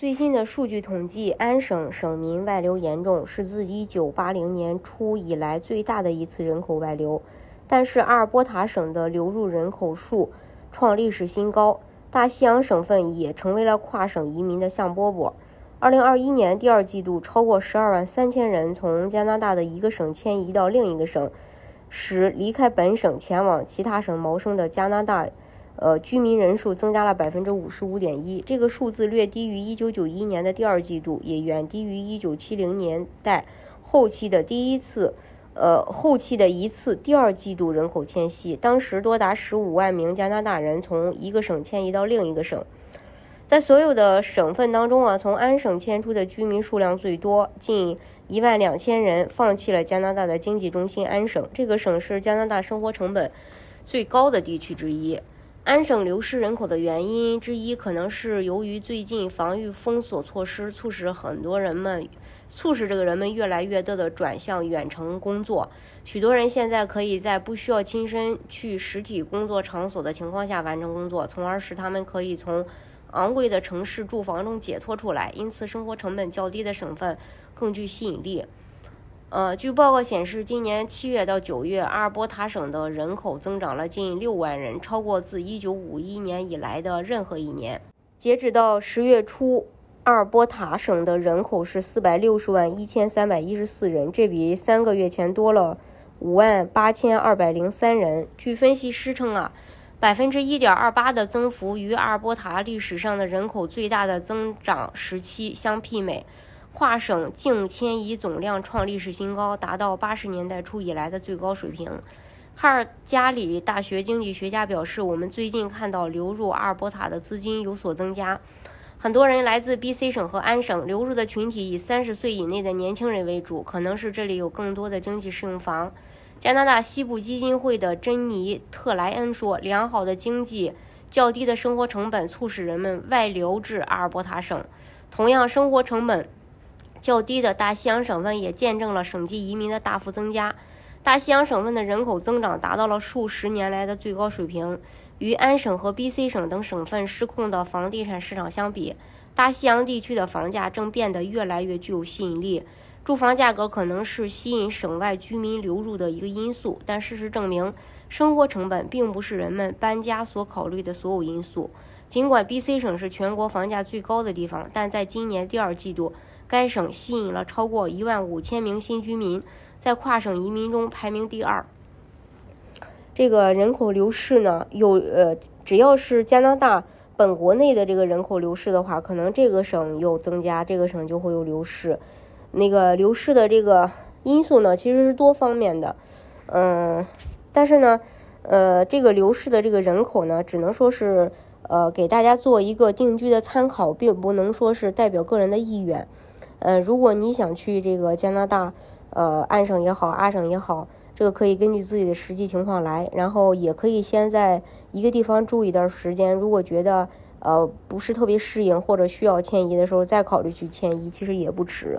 最新的数据统计，安省省民外流严重，是自1980年初以来最大的一次人口外流。但是阿尔伯塔省的流入人口数创历史新高，大西洋省份也成为了跨省移民的香饽饽。2021年第二季度，超过12万三千人从加拿大的一个省迁移到另一个省，使离开本省前往其他省谋生的加拿大。呃，居民人数增加了百分之五十五点一，这个数字略低于一九九一年的第二季度，也远低于一九七零年代后期的第一次，呃，后期的一次第二季度人口迁徙。当时多达十五万名加拿大人从一个省迁移到另一个省。在所有的省份当中啊，从安省迁出的居民数量最多，近一万两千人放弃了加拿大的经济中心安省。这个省是加拿大生活成本最高的地区之一。安省流失人口的原因之一，可能是由于最近防御封锁措施促使很多人们，促使这个人们越来越多的转向远程工作。许多人现在可以在不需要亲身去实体工作场所的情况下完成工作，从而使他们可以从昂贵的城市住房中解脱出来。因此，生活成本较低的省份更具吸引力。呃，据报告显示，今年七月到九月，阿尔伯塔省的人口增长了近六万人，超过自一九五一年以来的任何一年。截止到十月初，阿尔伯塔省的人口是四百六十万一千三百一十四人，这比三个月前多了五万八千二百零三人。据分析师称啊，百分之一点二八的增幅与阿尔伯塔历史上的人口最大的增长时期相媲美。跨省净迁移总量创历史新高，达到八十年代初以来的最高水平。哈尔加里大学经济学家表示：“我们最近看到流入阿尔伯塔的资金有所增加，很多人来自 B.C 省和安省。流入的群体以三十岁以内的年轻人为主，可能是这里有更多的经济适用房。”加拿大西部基金会的珍妮特莱恩说：“良好的经济、较低的生活成本促使人们外流至阿尔伯塔省。同样，生活成本。”较低的大西洋省份也见证了省级移民的大幅增加。大西洋省份的人口增长达到了数十年来的最高水平。与安省和 B.C 省等省份失控的房地产市场相比，大西洋地区的房价正变得越来越具有吸引力。住房价格可能是吸引省外居民流入的一个因素，但事实证明，生活成本并不是人们搬家所考虑的所有因素。尽管 B.C 省是全国房价最高的地方，但在今年第二季度。该省吸引了超过一万五千名新居民，在跨省移民中排名第二。这个人口流失呢，有呃，只要是加拿大本国内的这个人口流失的话，可能这个省有增加，这个省就会有流失。那个流失的这个因素呢，其实是多方面的，嗯，但是呢，呃，这个流失的这个人口呢，只能说是呃给大家做一个定居的参考，并不能说是代表个人的意愿。呃，如果你想去这个加拿大，呃，安省也好，阿省也好，这个可以根据自己的实际情况来，然后也可以先在一个地方住一段时间。如果觉得呃不是特别适应或者需要迁移的时候，再考虑去迁移，其实也不迟。